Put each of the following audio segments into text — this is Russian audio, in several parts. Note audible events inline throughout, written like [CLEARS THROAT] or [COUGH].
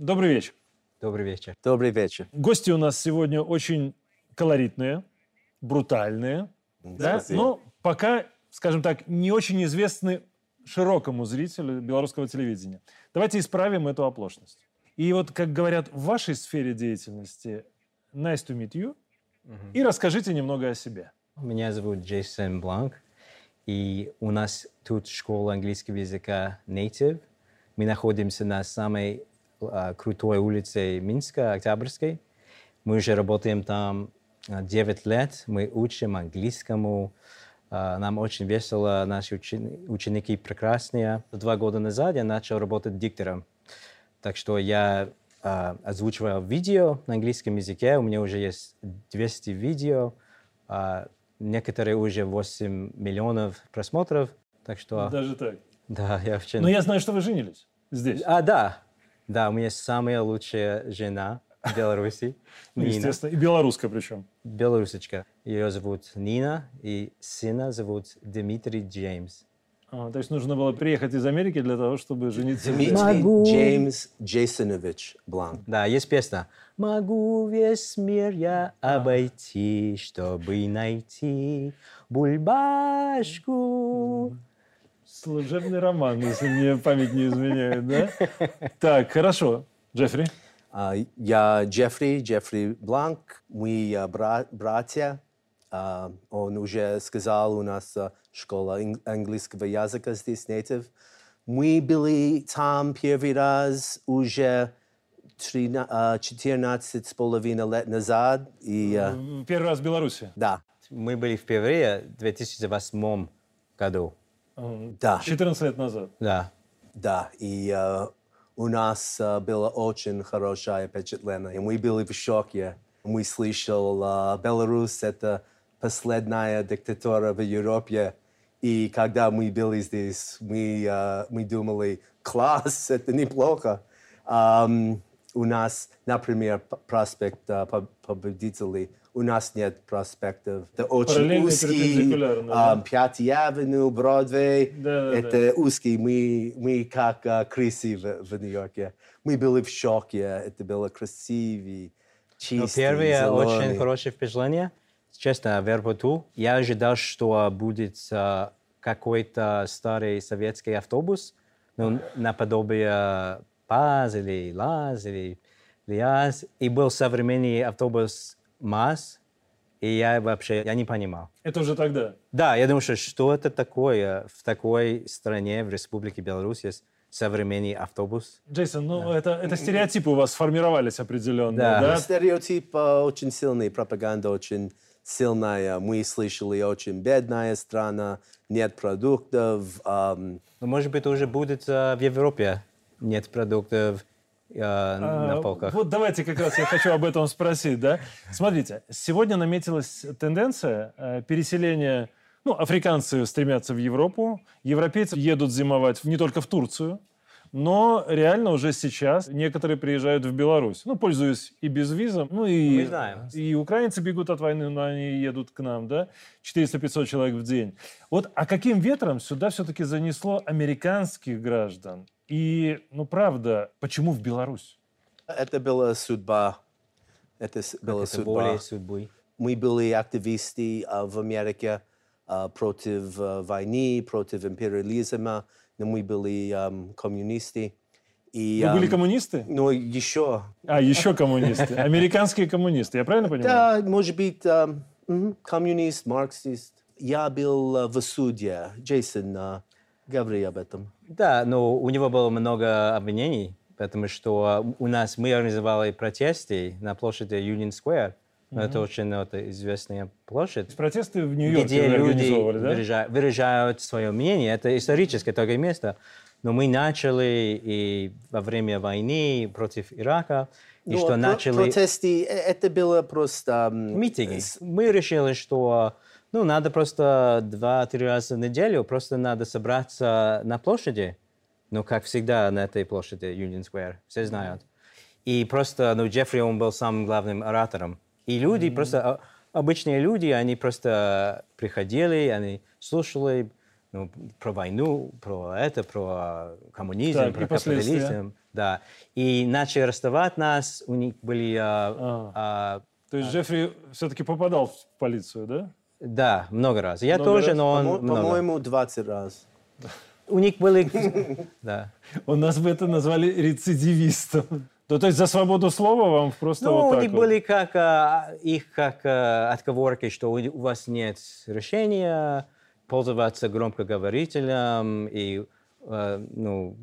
добрый вечер. Добрый вечер. Добрый вечер. Гости у нас сегодня очень колоритные, брутальные. Да? Но пока, скажем так, не очень известны широкому зрителю белорусского телевидения. Давайте исправим эту оплошность. И вот, как говорят в вашей сфере деятельности, nice to meet you, и расскажите немного о себе. Меня зовут Джейсон Бланк, и у нас тут школа английского языка Native. Мы находимся на самой крутой улице Минска, Октябрьской. Мы уже работаем там а, 9 лет. Мы учим английскому. А, Нам очень весело. Наши учени- ученики прекрасные. Два года назад я начал работать диктором. Так что я а, озвучиваю видео на английском языке. У меня уже есть 200 видео. некоторые уже 8 миллионов просмотров. Так что, Даже так. да, я очень... Но я знаю, что вы женились здесь. А, да. Да, у меня самая лучшая жена в Беларуси. [LAUGHS] Ну, естественно, и белорусская причем. Белорусочка. Ее зовут Нина, и сына зовут Дмитрий Джеймс. А, то есть нужно было приехать из Америки для того, чтобы жениться. Дмитрий. Джеймс Джейсонович Бланк. Да, есть песня. Могу весь мир я обойти, чтобы найти бульбашку. Служебный роман, если мне память не изменяет, да? Так, хорошо. Джеффри? А, Я Джеффри, Джеффри Бланк. Мы а, бра- братья. А, Он уже сказал, у нас школа ан- английского языка здесь, Native. Мы были там первый раз уже трина- а, 14 с половиной лет назад. И, Первый раз в Беларуси. да, Мы были впервые в 2008 году. Да. 14 лет назад. Да. Да, и э, у нас э, было очень хорошее впечатление. И мы были в шоке. Мы слышали, э, Беларусь — это последняя диктатура в Европе. И когда мы были здесь, мы, э, мы думали, класс, [LAUGHS] это неплохо. Ам, у нас, например, проспект э, Поб- Победителей, у нас нет проспектов. Это очень узкий. а, да? Пятый Авеню, Бродвей. Да, да, это узкий. Мы, мы как а, крысы в, в Нью-Йорке. Мы были в шоке. Это было красиво, чисто, Но первое зелёный. очень хорошее впечатление. Честно, в аэропорту я ожидал, что будет а, какой-то старый советский автобус, ну, наподобие ПАЗ или ЛАЗ или ЛИАЗ. И был современный автобус МАЗ, и я вообще я не понимал. Это уже тогда. Да, я думаю, что что это такое в такой стране, в Республике Беларусь, есть современный автобус? Джейсон, ну это, это стереотипы у вас сформировались определенно, Да. да? Стереотип очень сильный, пропаганда очень сильная. Мы слышали, очень бедная страна, нет продуктов. ам, Ну, может быть, уже будет а, в Европе нет продуктов на А, полках. Вот давайте как раз я хочу об этом спросить, да? Смотрите, сегодня наметилась тенденция э, переселения, ну, африканцы стремятся в Европу, европейцы едут зимовать не только в Турцию, но реально уже сейчас некоторые приезжают в Беларусь, ну, пользуясь и безвизом, ну, и, Мы знаем. и украинцы бегут от войны, но они едут к нам, да, 400-500 человек в день. Вот, а каким ветром сюда все-таки занесло американских граждан? И, ну, правда, почему в Беларусь? Это была судьба. Это была это судьба. более судьбы. Мы были активисты а, в Америке а, против а, войны, против империализма, но мы были ам, коммунисты. И, Вы были коммунисты? Ну, еще. А, еще коммунисты. Американские коммунисты, я правильно понимаю? Да, может быть, коммунист, марксист. Я был а, в суде. Джейсон, а, говори об этом. Да, но у него было много обвинений, потому что у нас мы организовали протесты на площади Union Square. Ну, Это очень ну, это известная площадь. Протесты в Нью-Йорке где люди организовывали, да? выража- выражают свое мнение. Это историческое такое место. Но мы начали и во время войны против Ирака, и Ну, что про- начали Протесты, э, это было просто... митинги. Мы решили, что ну, надо просто два-три раза в неделю, просто надо собраться на площади. Ну, как всегда на этой площади, Union Square, все знают. И просто, ну, Джеффри, он был самым главным оратором. И люди просто, а, обычные люди, они просто приходили, они слушали, ну, про войну, про это, про коммунизм, Так, про капитализм. Да. И начали арестовать нас, у них были... а, А. а, То есть Джеффри все-таки попадал в полицию, да? Да, много раз. Я Много тоже, раз? но он По-мо- много. По-моему, 20 раз. У них были... [LAUGHS] Да. У нас бы это назвали рецидивистом. Ну, то есть за свободу слова вам просто Ну, вот у так них вот. были как а, их как а, отговорки, что у, у вас нет решения пользоваться громкоговорителем и а, ну,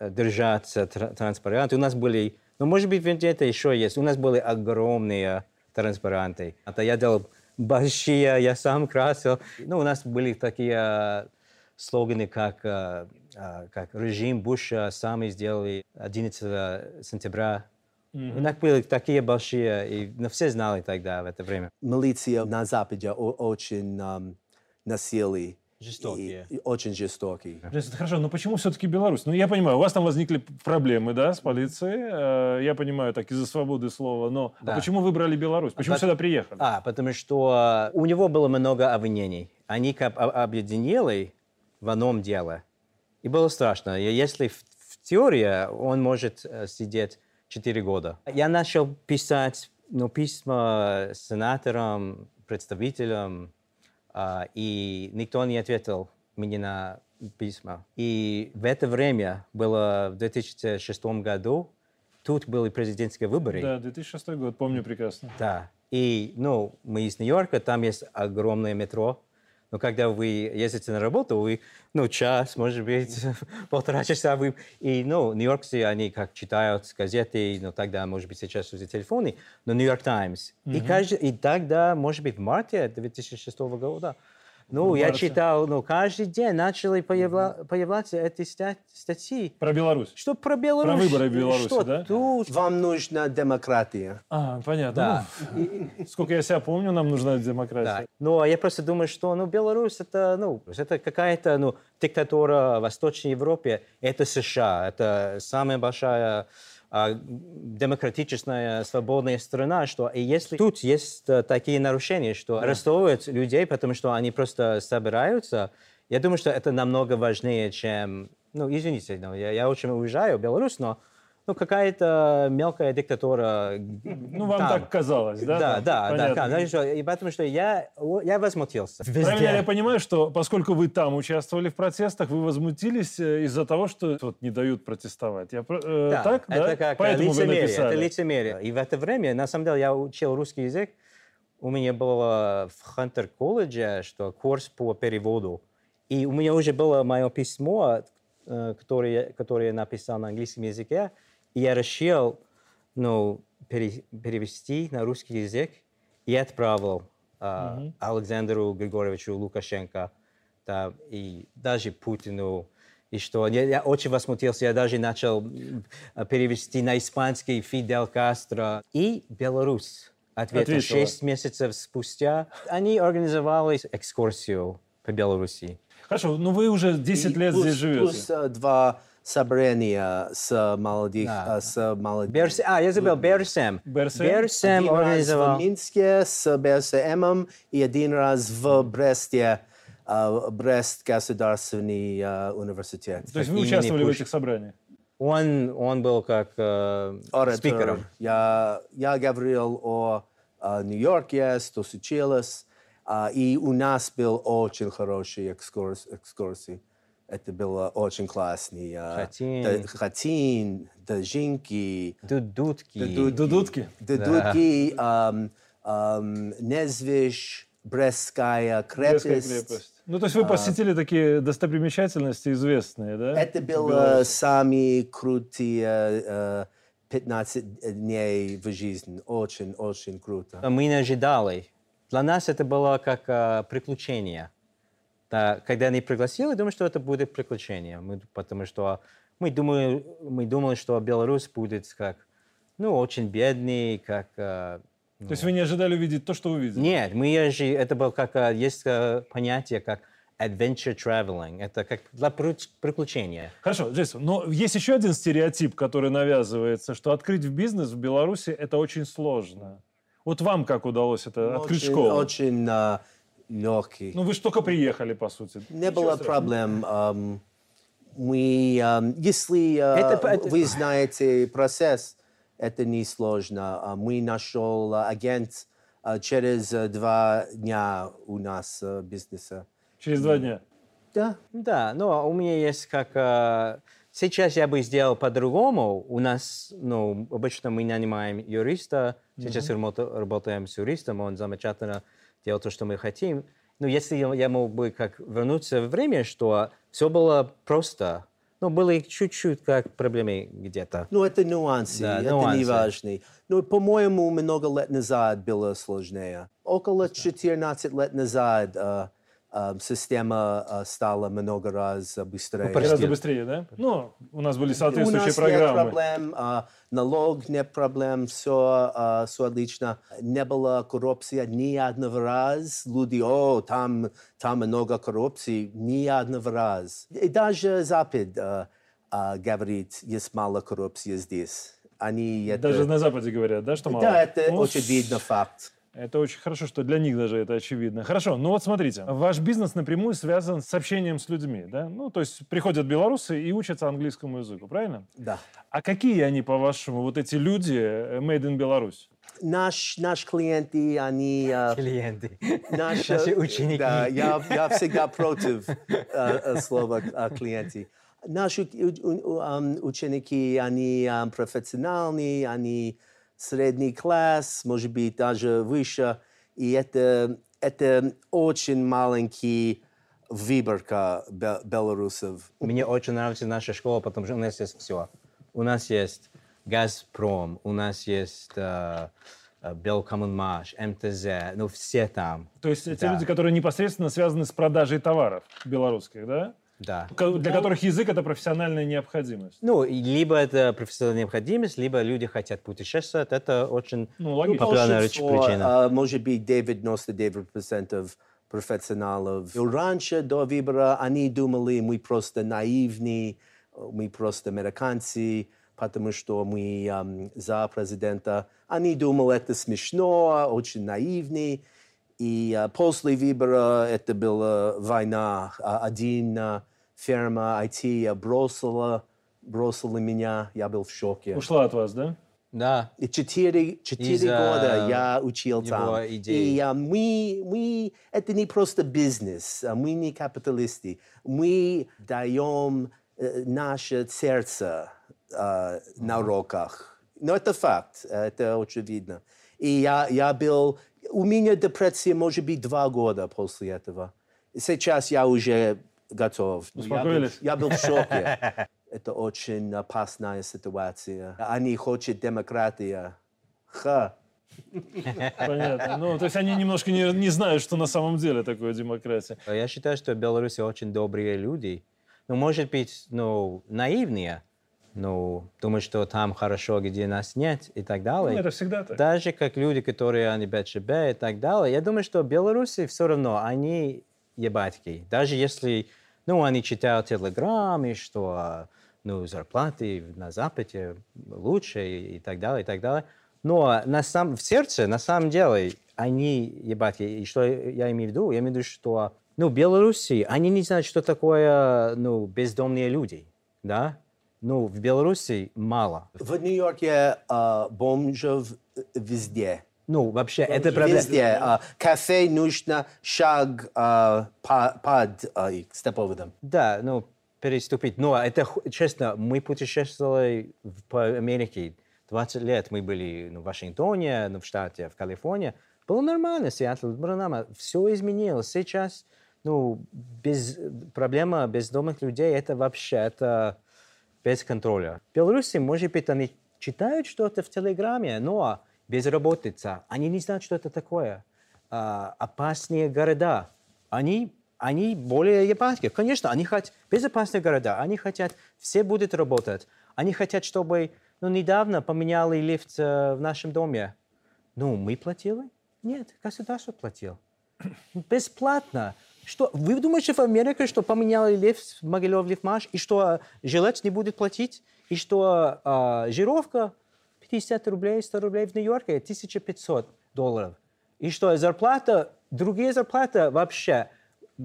держаться тр- транспаранты. У нас были, ну, может быть, где-то еще есть. У нас были огромные транспаранты. Это я делал большие, я сам красил. Ну, у нас были такие а, слоганы, как, а, а, как режим Буша сами сделали 11 сентября. У нас были такие большие, и ну, все знали тогда, в это время. Милиция на Западе очень ам, насилие. Жестокие. И- и очень жестокие. Хорошо, но почему все-таки Беларусь? Ну, я понимаю, у вас там возникли проблемы, да, с полицией. э, Я понимаю, так, из-за свободы слова. Но а Да. почему выбрали Беларусь? Почему пот- сюда приехали? А, потому что у него было много обвинений. Они как об- объединили в одном деле. И было страшно. Если в, в теории он может э, сидеть 4 года. Я начал писать ну, письма сенаторам, представителям, а, и никто не ответил мне на письма. И в это время было в 2006 году, тут были президентские выборы. Да, 2006 год, помню прекрасно. Да. И, ну, мы из Нью-Йорка, там есть огромное метро. Но когда вы ездите на работу, вы, ну, час, может быть, [LAUGHS] полтора часа вы... И, ну, нью-йоркцы, они как читают газеты, ну, тогда, может быть, сейчас уже телефоны, но Нью-Йорк Таймс. И, каждый, и тогда, может быть, в марте 2006 года, ну, В я читал, ну, каждый день начали появля- появляться эти ста- статьи. Про Беларусь. Что про Беларусь? Про выборы в Беларуси, что да? тут? Вам нужна демократия. А, понятно. Да. Ну, [LAUGHS] сколько я себя помню, нам нужна демократия. Да. Ну, а я просто думаю, что ну, Беларусь это, ну, это какая-то ну, диктатура в Восточной Европе. Это США. Это самая большая а, демократичная, свободная страна, что и если тут есть э, такие нарушения, что арестовывают людей, потому что они просто собираются, я думаю, что это намного важнее, чем, ну, извините, но я, я очень уезжаю в Беларусь, но ну, какая-то мелкая диктатура. Ну, вам там. так казалось, да? Да, да, да, Понятно. да. Что, и потому что я, я возмутился. Правильно ли я понимаю, что поскольку вы там участвовали в протестах, вы возмутились э, из-за того, что вот не дают протестовать? Я, э, Да, так, это да? как Поэтому вы лицемерие, это лицемерие. И в это время, на самом деле, я учил русский язык. У меня было в Хантер колледже, что курс по переводу. И у меня уже было мое письмо, э, которое, которое я написал на английском языке. Я решил ну, пере- перевести на русский язык и отправил а, Александру Григорьевичу Лукашенко да, и даже Путину. И что я, я очень возмутился, я даже начал а, перевести на испанский Фидель Кастро. И Беларусь ответил Ответила. 6 месяцев спустя. Они организовали экскурсию по Беларуси. Хорошо, ну вы уже 10 И лет плюс- здесь живете. Плюс э, два собрания с молодых, Да. э, с молодых. Берс... А, я забыл, Берсем. Берсем? Берсем Один раз организовал... в Минске с БСМ и один раз в Бресте, э, Брест государственный э, университет. То есть вы участвовали в этих собраниях? Он, он был как э, Оратор. спикером. Я, я говорил о э, Нью-Йорке, что случилось, а, и у нас был очень хороший экскурс, экскурсий. Это было очень классно. э, Хатин. да- Хатин, Дажинки, Дудутки. Ду- Дудутки? Ам, Незвищ, Брестская крепость. Брестская крепость. Ну, то есть вы посетили такие достопримечательности известные, да? Это было самые крутые э, 15 дней в жизни. Очень, очень круто. Мы не ожидали. Для нас это было как э, приключение. Да, когда они пригласили, думаю, что это будет приключение. Мы, потому что мы думали, мы думали, что Беларусь будет как, ну, очень бедный, как... э, То есть вы не ожидали увидеть то, что увидели? Нет, мы же, это было как, э, есть понятие как adventure traveling. Это как для приключения. Хорошо, Джейсон, но есть еще один стереотип, который навязывается, что открыть бизнес в Беларуси это очень сложно. Вот вам как удалось это открыть очень, школу? Очень, легкий. Ну, вы же только приехали, по сути. Не Ничего было страшного. проблем. Ам, Мы, ам, если а, Это- это- вы знаете процесс, это несложно. А Мы нашел агент а, через а, два дня у нас а, бизнеса. Через два дня. Да. Да, но у меня есть как... э, сейчас я бы сделал по-другому. У нас, ну, обычно мы нанимаем юриста. Сейчас работа- работаем с юристом, он замечательно делает то, что мы хотим. Но если я мог бы как вернуться в время, что все было просто, ну, были чуть-чуть как проблемы где-то. Ну, это нюансы, Да, это нюансы. не важно. Но, по-моему, много лет назад было сложнее. Около 14 лет назад а, система а, стала много раз быстрее. Гораздо быстрее, да? Ну, у нас были У соответствующие нас нет программы. проблем, а, налог нет проблем, все, все отлично. Не было коррупции ни одного раза. Люди, о, там, там много коррупции, ни одного раза. И даже Запад а, а, говорит, есть мало коррупции здесь. Они это... Даже на Западе говорят, да, что мало? Да, это Ну, очень видно факт. Это очень хорошо, что для них даже это очевидно. Хорошо, ну вот смотрите, ваш бизнес напрямую связан с общением с людьми, да? Ну, то есть приходят белорусы и учатся английскому языку, правильно? Да. А какие они, по-вашему, вот эти люди э, made in Беларусь? Наш, наш клиенты, они... а, Клиенты. Наши, Наши ученики. Да, я, я всегда против э, э, слова э, клиенты. Наши ученики, они профессиональные, они средний класс, может быть, даже выше. И это, это очень маленький выборка бе- белорусов. Мне очень нравится наша школа, потому что у нас есть все. У нас есть Газпром, у нас есть э, э, Белкоммунмаш, МТЗ, ну все там. То есть те Да. люди, которые непосредственно связаны с продажей товаров белорусских, да? Да. Для которых язык — это профессиональная необходимость. Ну, либо это профессиональная необходимость, либо люди хотят путешествовать. Это очень Ну, логично. популярная причина. а, может быть, 99% профессионалов. И раньше, до выбора, они думали, мы просто наивны, мы просто американцы, потому что мы ам, за президента. Они думали, это смешно, очень наивный. И а, после выбора это была война. А, Один ферма IT бросила, бросила меня, я был в шоке. Ушла от вас, да? Да. И четыре, четыре Из-за года я учил там. идей. И а, мы, мы, это не просто бизнес, а мы не капиталисты. Мы даем э, наше сердце э, на уроках. Но это факт, это очевидно. И я, я был... У меня депрессия может быть два года после этого. Сейчас я уже готов. Я был, Успокоились? я был в шоке. [LAUGHS] Это очень опасная ситуация. Они хотят демократия. Ха. Понятно. Ну, то есть они немножко не, не знают, что на самом деле такое демократия. Я считаю, что в Беларуси очень добрые люди. Ну, может быть, ну, наивные, ну, думают, что там хорошо, где нас нет и так Ну, далее. это всегда так. Даже как люди, которые они БЧБ и так далее. Я думаю, что в Беларуси все равно они ебатки. Даже если, ну, они читают телеграммы, что, ну, зарплаты на Западе лучше и, и так далее, и так далее. Но на сам, в сердце, на самом деле, они ебатки. И что я имею в виду? Я имею в виду, что, ну, в Беларуси, они не знают, что такое, ну, бездомные люди, да? Ну, в Беларуси мало. В Нью-Йорке а, бомжев везде. Ну, вообще, это проблема. Везде. А, кафе нужно шаг а, по- под а, степоводом. Да, ну, переступить. Но это, честно, мы путешествовали по Америке. 20 лет мы были ну, в Вашингтоне, ну, в штате, в Калифорнии. Было нормально, Сиэтл, нормально. Все изменилось. Сейчас, ну, без, проблема бездомных людей, это вообще, это без контроля. В Беларуси, может быть, они читают что-то в Телеграме, но безработица. Они не знают, что это такое. А, опасные города. Они, они более ебанские. Конечно, они хотят безопасные города. Они хотят, все будут работать. Они хотят, чтобы... Ну, недавно поменяли лифт э, в нашем доме. Ну, мы платили? Нет, государство платило. [CLEARS THROAT] Бесплатно. Что, вы думаете в Америке, что поменяли лифт в Могилев Лифмаш, и что жилец не будет платить, и что а, жировка 50 рублей, 100 рублей в Нью-Йорке 1500 долларов, и что зарплата другие зарплаты вообще,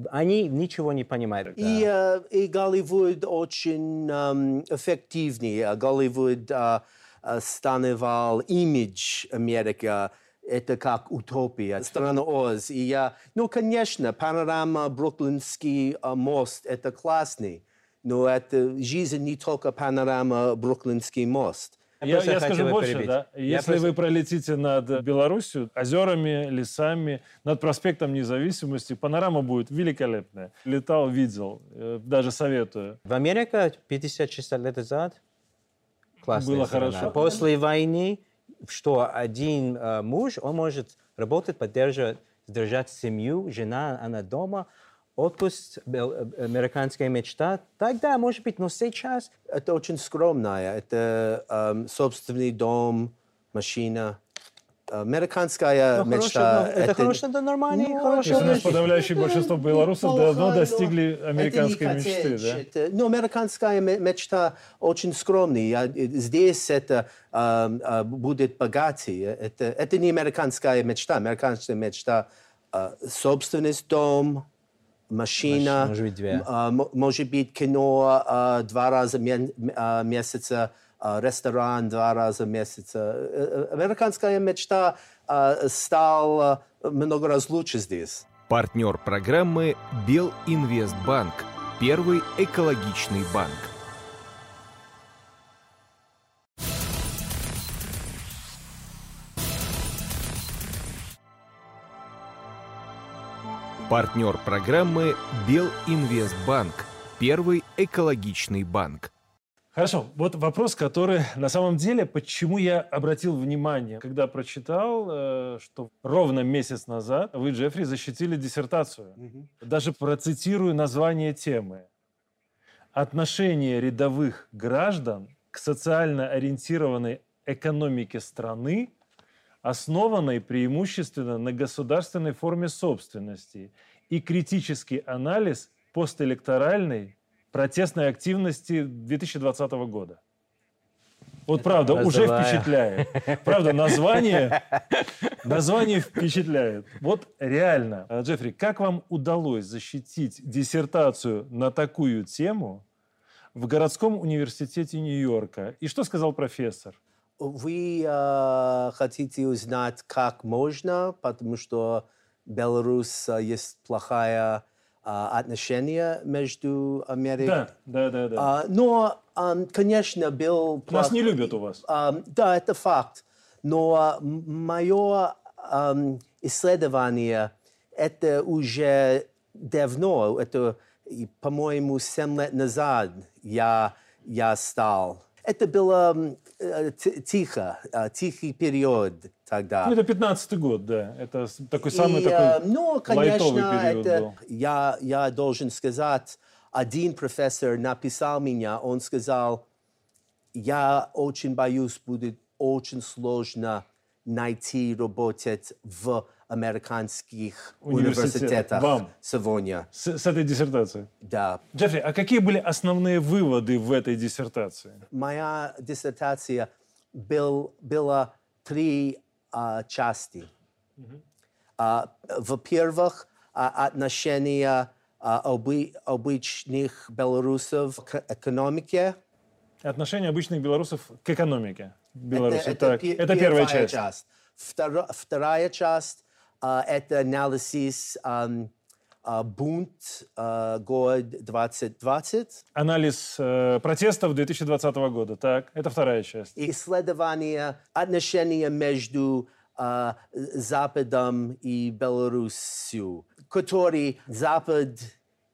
они ничего не понимают. И, э, и Голливуд очень эм, эффективный. А Голливуд э, э, становал имидж Америки. Это как утопия, страна Оз. И я, ну, конечно, панорама Бруклинский э, мост – это классный. Но это жизнь не только панорама Бруклинский мост. Я, я скажу больше, перебить. да. Я Если просто- вы пролетите над Белоруссией, озерами, лесами, над проспектом Независимости, панорама будет великолепная. Летал, видел, э, даже советую. В Америке 50-60 лет назад классная Было страна. хорошо. После войны, что один э, муж, он может работать, поддерживать, содержать семью, жена, она дома, отпуск, э, американская мечта. Тогда, может быть, но сейчас Это очень скромное. Это эм, собственный дом, машина. Американская ну, мечта. хорошо, ну, это, хорошо, это нормально, Ну, хорошо. Если у нас подавляющее большинство белорусов давно но достигли это американской мечты, да? это- ну, американская ме- мечта очень скромная. Э, Здесь это эм, э, будет богатее. Это, это не американская мечта. Американская мечта э, собственность, дом, машина. Маш- может быть, две. м- может быть, кино э, два раза в ме- месяца, э, ресторан два раза в месяца. Э, э, Американская мечта стала много раз лучше здесь. Партнер программы Белинвестбанк. Первый экологичный банк. Партнер программы Белинвестбанк. Первый экологичный банк. Хорошо, вот вопрос, который на самом деле, почему я обратил внимание, когда прочитал, э, что ровно месяц назад вы, Джеффри, защитили диссертацию. Даже процитирую название темы. Отношение рядовых граждан к социально ориентированной экономике страны, основанной преимущественно на государственной форме собственности и критический анализ постэлекторальной протестной активности 2020 года. Вот правда, уже Раздавая. впечатляет. Правда, название, название впечатляет. Вот реально, э, Джеффри, как вам удалось защитить диссертацию на такую тему в городском университете Нью-Йорка? И что сказал профессор? Вы э, хотите узнать, как можно, потому что Беларусь э, есть плохое э, отношение между Америкой. Да, да, да, да. А, но, ам, конечно, был... Нас плох- не любят у вас. Ам, да, это факт. Но мое исследование это уже давно, это, по-моему, 7 лет назад я, я стал. Это было э, ти- тихо, э, тихий период тогда. Ну, это 15-й год, да. Это такой самый И, э, такой ну, лайтовый конечно, период это, был. я, я должен сказать, один профессор написал меня, он сказал, я очень боюсь, будет очень сложно найти работать в американских Университетах. университетах Вам. сегодня. С, с этой диссертацией. Да. Джеффри, а какие были основные выводы в этой диссертации? Моя диссертация был, была три а, части. А, во-первых, а, отношения а, обы- обычных белорусов к экономике. Отношение обычных белорусов к экономике Беларуси. Это, так, пе- это первая часть. Второ- вторая часть это анализ ам, а, бунт а, год 2020. Анализ э, протестов 2020 года. Так, это вторая часть. исследование отношения между а, Западом и Белоруссией, который Запад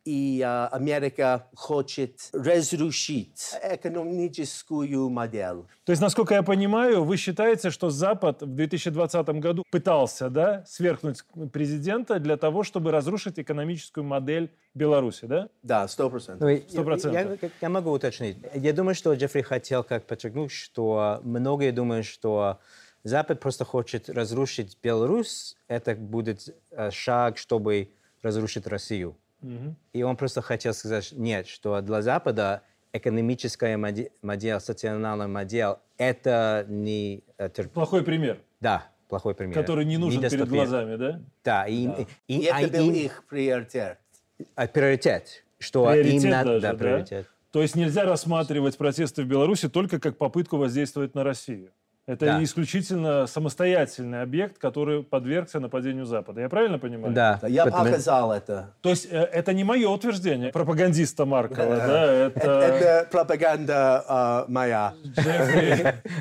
и а, Америка хочет разрушить экономическую модель. То есть, насколько я понимаю, вы считаете, что Запад в 2020 году пытался да, свергнуть президента для того, чтобы разрушить экономическую модель Беларуси, да? Да, сто процентов. Ну, Сто процентов. Я, я могу уточнить. Я думаю, что Джеффри хотел как подчеркнуть, что многие думают, что Запад просто хочет разрушить Беларусь. Это будет э, шаг, чтобы разрушить Россию. И он просто хотел сказать, нет, что для Запада экономическая модель, модель социальная модель, это не... э, тер- Плохой пример. Да, плохой пример. Который не нужен перед глазами, да? Да, и, и- И и- это а- был им- их приоритет. а, приоритет. Что Приоритет им надо, даже, да, да? приоритет. То есть нельзя рассматривать протесты в Беларуси только как попытку воздействовать на Россию. Это Да. исключительно самостоятельный объект, который подвергся нападению Запада. Я правильно понимаю? Да. Я поэтому- показал это. То есть э, это не мое утверждение пропагандиста Маркова, да? Это, Это это пропаганда а, моя. [LAUGHS]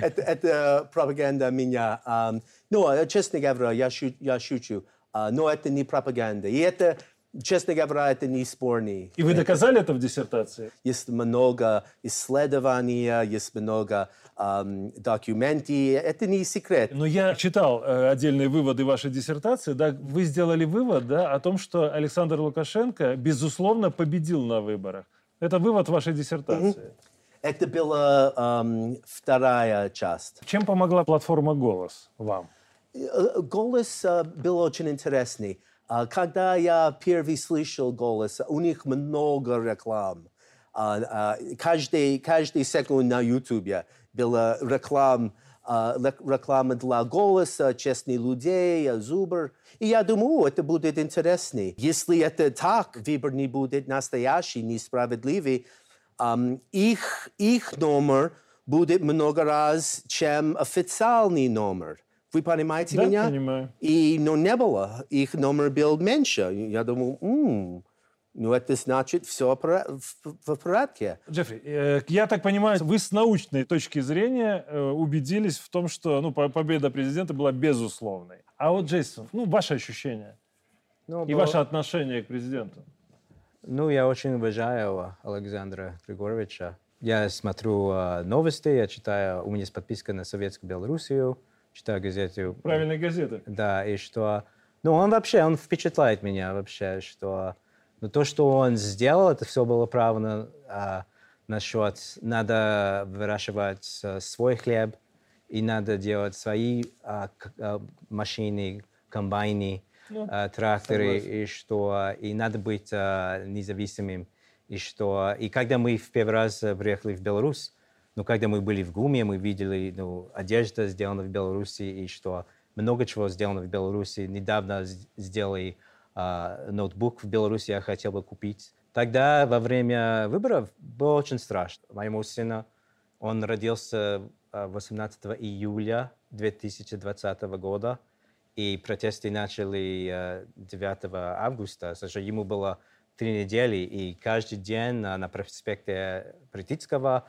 Это, это пропаганда меня. Ам, ну, а, честно говоря, я, шу- я шучу. А, но это не пропаганда. И это, честно говоря, это не спорный. И вы доказали это в диссертации? Есть много исследований, есть много ам, документов. Это не секрет. Но я читал э, отдельные выводы вашей диссертации. Да, вы сделали вывод да, о том, что Александр Лукашенко, безусловно, победил на выборах. Это вывод вашей диссертации. Это была ам, вторая часть. Чем помогла платформа «Голос» вам? Э, Голос э, был очень интересный. А, Когда я первый слышал голос, у них много реклам. А, а, Каждый, каждый секунд на YouTube была реклама, реклама для голоса, честных людей, Зубр. И я думаю, «О, это будет интересно. Если это так, выбор не будет настоящий, несправедливый, их, их номер будет много раз, чем официальный номер. Вы понимаете Да, меня? понимаю. И но не было. Их номер был меньше. Я думаю, «М, ну это значит все в, порядке. Джеффри, э, я так понимаю, вы с научной точки зрения э, убедились в том, что ну, по- победа президента была безусловной. А вот, Джейсон, ну, ваши ощущения Ну, и было- ваше отношение к президенту? Ну, я очень уважаю Александра Григорьевича. Я смотрю а, новости, я читаю, у меня есть подписка на Советскую Белоруссию, читаю газету. Правильные газеты. Да, и что... Ну, он вообще, он впечатляет меня вообще, что... Ну, то, что он сделал, это все было правильно а, насчет... Надо выращивать а, свой хлеб, и надо делать свои а, к- а, машины, комбайны, а, тракторы, и что... И надо быть а, независимым. И что... И когда мы в первый раз приехали в Беларусь, ну, когда мы были в ГУМе, мы видели, ну, одежда сделана в Беларуси, и что много чего сделано в Беларуси. Недавно сделали а, ноутбук в Беларуси, я хотел бы купить. Тогда во время выборов было очень страшно. Моему сыну, он родился а, 18 июля 2020 года, и протесты начали а, 9 августа. Слушай, ему было три недели, и каждый день а, на проспекте Притицкого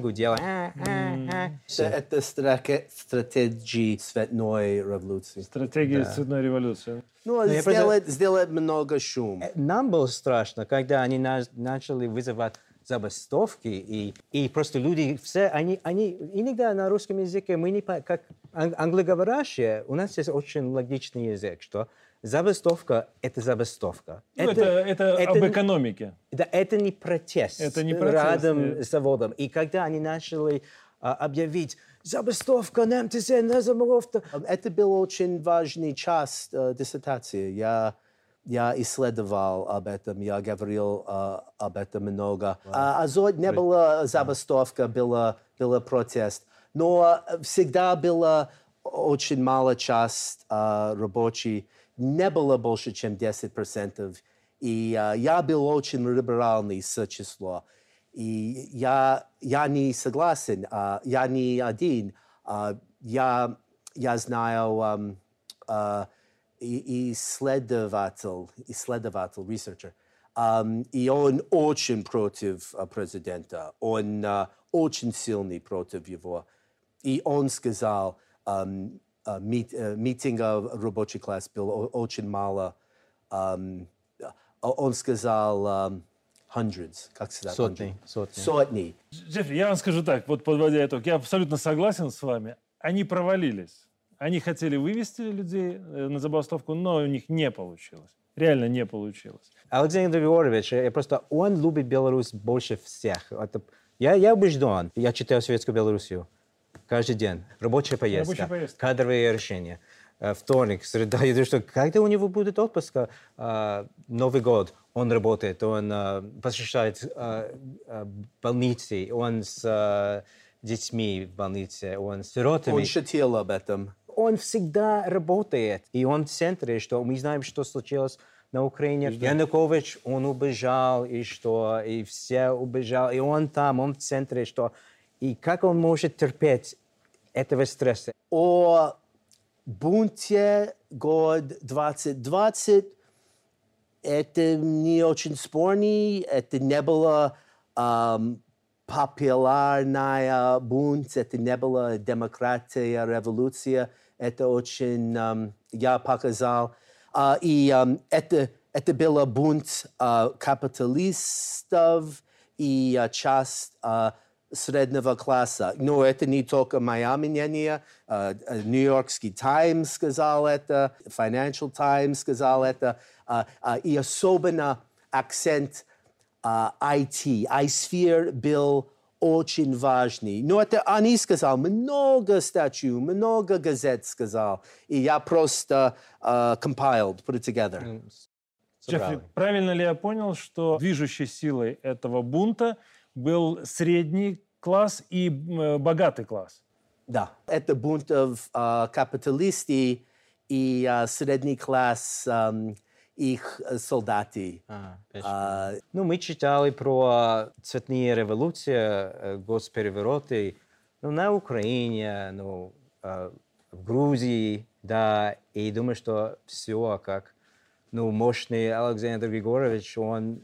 гудело. Это, это страке- стратегия цветной революции. Стратегия цветной революции. Ну, я просто- сделать, сделать много шума. Нам было страшно, когда они на- начали вызывать забастовки, и, и просто люди все, они, они иногда на русском языке, мы не, как ан- англоговорящие, у нас есть очень логичный язык, что забастовка – это забастовка. Ну, это, это, об не- экономике. Да, это не протест. Это не протест, Рядом нет. с заводом. И когда они начали а, объявить забастовка МТЗ, на забастовка, Это был очень важный часть э, диссертации. Я, я исследовал об этом, я говорил э, об этом много. А Азот не была забастовка, была, была протест. Но э, всегда было очень мало часть э, рабочей. Не было больше, чем 10%. И э, я был очень либеральный с число. И я, я не согласен, а, я не один. А, я, я знаю а, и- исследователь, исследователь, researcher, и он очень против а, президента, он а, очень сильный против его. И он сказал, а, мит- э, митинга рабочий класс было о- очень мало. он сказал hundreds, как сказать? Сотни, сотни. Сотни. Джеффри, я вам скажу так, вот подводя итог, я абсолютно согласен с вами. Они провалились. Они хотели вывести людей э, на забастовку, но у них не получилось. Реально не получилось. Александр Григорьевич, э, просто он любит Беларусь больше всех. Это, я, я убежден. Я читаю Советскую Белоруссию каждый день. Рабочая поездка, Рабочая поездка. кадровые решения. Э, Вторник, среда. Я думаю, что когда у него будет отпуск, э, Новый год, он работает, он посещает больницы, он с детьми в больнице, он с сиротами. Он шутил об этом. Он всегда работает. И он в центре, что мы знаем, что случилось на Украине. Янукович, он убежал, и что, и все убежал, и он там, он в центре, что... И как он может терпеть этого стресса? О бунте год 2020 это не очень спорный, это не было ам, популярная бунт, это не была демократия, революция, это очень, ам, я показал. А, и ам, это, это было бунт а, капиталистов и а, часть а, среднего класса. Но это не только мое мнение. а, а, Нью-Йоркский Таймс сказал это, Financial Times сказал это. а, И особенно акцент IT, iSphere был очень важный. Но это они сказал, много статью, много газет сказал. И я просто а, compiled, put it together. Джеффри, правильно ли я понял, что движущей силой этого бунта был средний класс и э, богатый класс? Да, это бунтов а, капиталисты и а, средний класс ам, их солдаты. А, А, Ну, мы читали про цветные революции, госперевороты ну, на Украине, ну, в Грузии, да, и думаю, что все как, ну, мощный Александр Григорьевич, он,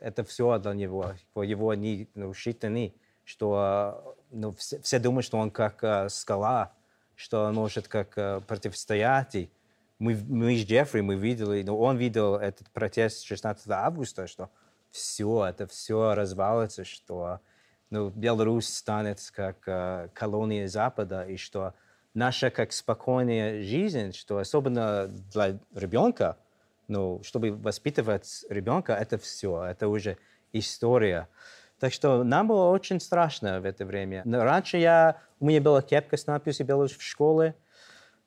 это все для него, его не ну, считаны, что, ну, все, все думают, что он как скала, что он может как противостоять, мы, мы с Джеффри, мы видели, но он видел этот протест 16 августа, что все, это все развалится, что ну, Беларусь станет как э, колония Запада, и что наша как спокойная жизнь, что особенно для ребенка, ну, чтобы воспитывать ребенка, это все, это уже история. Так что нам было очень страшно в это время. Но раньше я, у меня была кепка с надписью «Беларусь» в школе,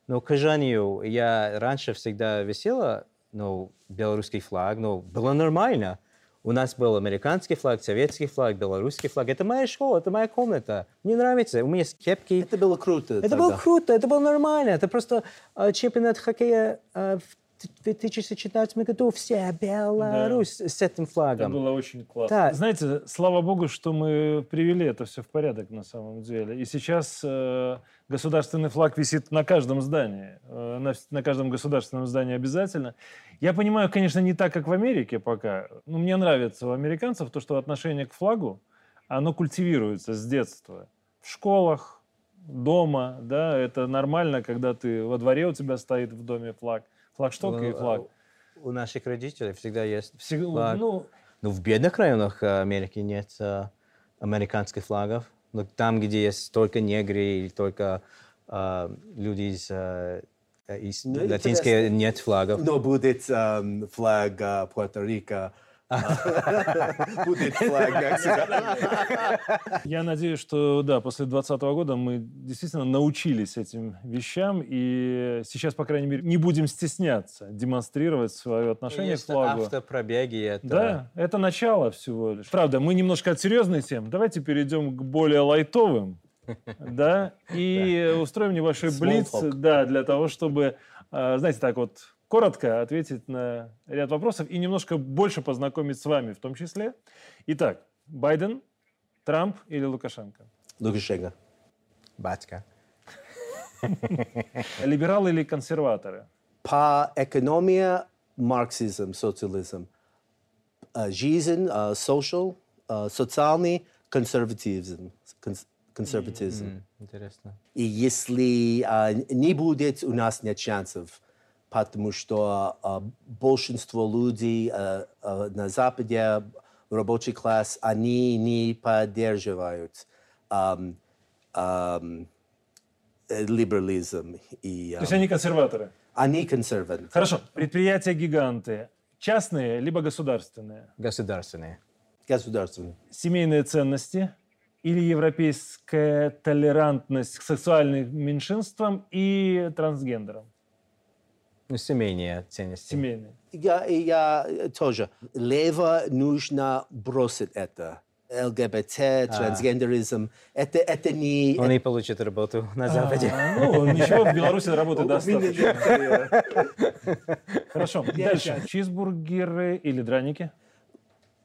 но, к сожалению, я раньше всегда висела, ну, белорусский флаг, но было нормально. У нас был американский флаг, советский флаг, белорусский флаг. Это моя школа, это моя комната. Мне нравится. У меня есть кепки. это было круто. Это тогда. было круто, это было нормально. Это просто э, чемпионат хоккея э, в 2014 году. Все Беларусь с этим Это флагом. было очень классно. Да. Знаете, слава богу, что мы привели это все в порядок на самом деле. И сейчас э, государственный флаг висит на каждом здании, э, на, на каждом государственном здании обязательно. Я понимаю, конечно, не так, как в Америке пока. Но мне нравится у американцев то, что отношение к флагу, оно культивируется с детства. В школах, дома, да, это нормально, когда ты во дворе у тебя стоит в доме флаг, флагшток и Ну, флаг. э, У наших родителей всегда есть Всегда- флаг. ну, Ну, в бедных районах э, Америки нет американских флагов. Но там, где есть только негры или только э, люди из, э, из Ну, латинской, нет флагов. Но будет ам, флаг а, Пуэрто-Рико. [LAUGHS] а. [LAUGHS] Я надеюсь, что да, после 2020 года мы действительно научились этим вещам, и сейчас, по крайней мере, не будем стесняться демонстрировать свое отношение к флагу. автопробеги. Это... Да, это начало всего лишь. Правда, мы немножко от серьезной темы. Давайте перейдем к более лайтовым, [LAUGHS] да, и устроим небольшой блиц, да, для того, чтобы, э, знаете, так вот коротко ответить на ряд вопросов и немножко больше познакомить с вами в том числе. Итак, Байден, Трамп или Лукашенко? Лукашенко. Батька. Либералы или консерваторы? По экономии марксизм, социализм. Жизнь, а, social, а, социальный консерватизм. конс- консерватизм. М, Интересно. И если а, не будет, у нас нет шансов, потому что а, большинство людей а, а, на Западе, рабочий класс, они не поддерживают ам, э, либерализм. И, То есть они консерваторы. они консерваторы. Хорошо. Предприятия-гиганты. Частные либо государственные? Государственные. Государственные. Семейные ценности или европейская толерантность к сексуальным меньшинствам и трансгендерам? Ну, семейные ценности. Семейные. Я, я э, тоже. Лево нужно бросить это. ЛГБТ, трансгендеризм. Это, это не... Он и получит работу на Западе. А, Ну, ничего, в Беларуси работы достаточно. Хорошо, дальше. Чизбургеры или драники?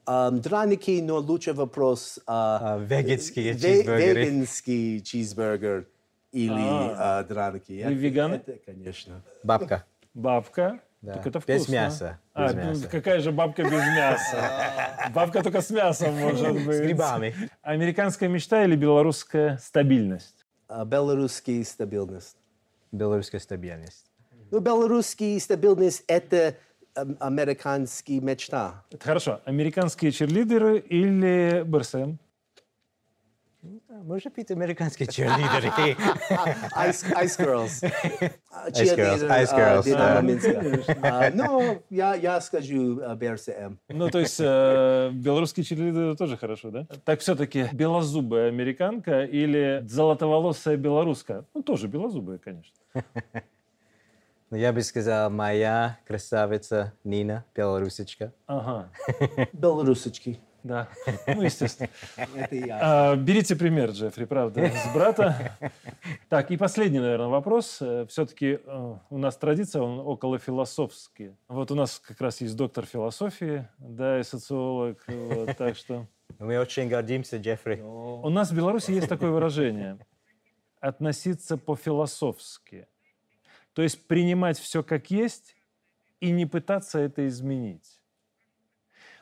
Драники, но лучше вопрос. а, А, Веганские ве- чизбургеры. Веганский чизбургер или А. а, драники. Вы веганы? Это, конечно. Бабка. Бабка. Да. Так это Без вкусно. мяса, А, без ну, мяса. какая же бабка без мяса? Бабка только с мясом может быть. С грибами. Американская мечта или белорусская стабильность? А, Белорусский стабильность. Белорусская стабильность. Ну, белорусский стабильность – это ам, американский мечта. Это хорошо. Американские черлидеры или БРСМ? Может быть, американские [LAUGHS] черлидеры. Ice, Ice Girls. [LAUGHS] А, Ice Girls, cheerleader, Ice а, Girls, Динамо да. Минска. А, [LAUGHS] Ну, я, я скажу а, БРСМ. Ну, то есть э, белорусские черлидеры тоже хорошо, да? Так все-таки белозубая американка или золотоволосая белоруска? Ну, тоже белозубая, конечно. Но я бы сказал, моя красавица Нина, белорусечка. Ага, Белорусочки. Да. Ну, естественно. Это я. А, берите пример, Джеффри, правда, с брата. Так, и последний, наверное, вопрос. Все-таки у нас традиция, он около философский. Вот у нас как раз есть доктор философии, да, и социолог. вот, так что Мы очень гордимся, Джеффри. у нас в Беларуси есть такое выражение – относиться по-философски. То есть принимать все как есть и не пытаться это изменить.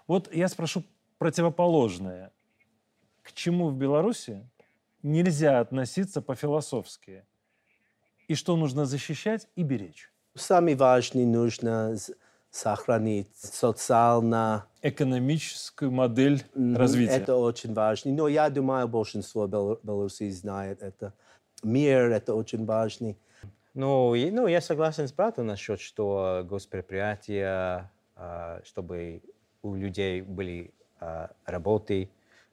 Вот я спрошу противоположное. К чему в Беларуси нельзя относиться по-философски? И что нужно защищать и беречь? Самый важный нужно сохранить социально. Экономическую модель Мгм, развития. Это очень важно. Но я думаю, большинство бел- белорусей знает это. Мир – это очень важный. Ну, и- ну, я согласен с братом насчет, что госпредприятия, а, чтобы у людей были работы.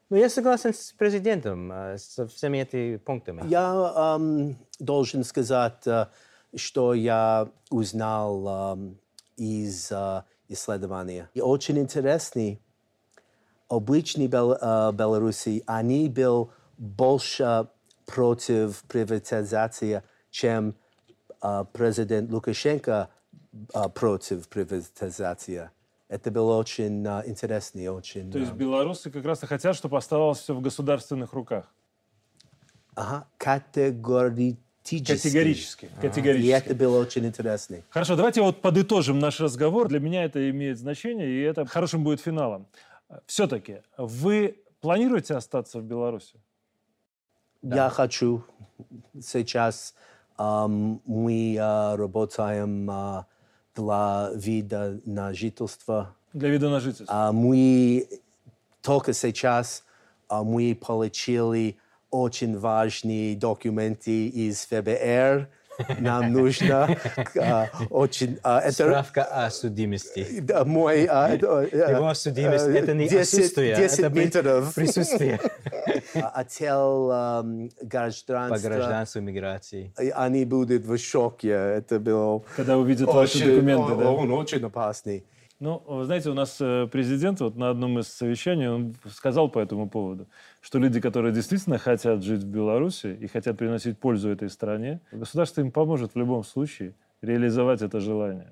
Ну, я согласен с президентом, а, со всеми этими пунктами. Я ам, должен сказать, э, что я узнал ам, из э, исследования. И очень интересный. Обычные бел, э, белорусы, они были больше против приватизации, чем э, президент Лукашенко э, против приватизации. Это было очень э, интересно и очень... То есть э, белорусы как раз и хотят, чтобы оставалось все в государственных руках. ага, категорически. Категорически. И Категорически. это было очень интересно. Хорошо, давайте вот подытожим наш разговор. Для меня это имеет значение, и это хорошим будет финалом. Все-таки вы планируете остаться в Беларуси? Я хочу сейчас ам, мы а, работаем а, для вида на жительство. Для вида на жительство? А, мы только сейчас а, мы получили очень важные документы из ФБР. Нам нужно а, очень... а, это Справка о судимости. да, мой... а, э, Его судимость это не 10 отсутствие, 10 это быть метров. присутствие А, Отдел ам, по гражданства. гражданству миграции. Они будут в шоке. Это было Когда увидят ваши документы, он, да? он очень опасный. Ну, вы знаете, у нас э, президент вот на одном из совещаний он сказал по этому поводу, что люди, которые действительно хотят жить в Беларуси и хотят приносить пользу этой стране, государство им поможет в любом случае реализовать это желание.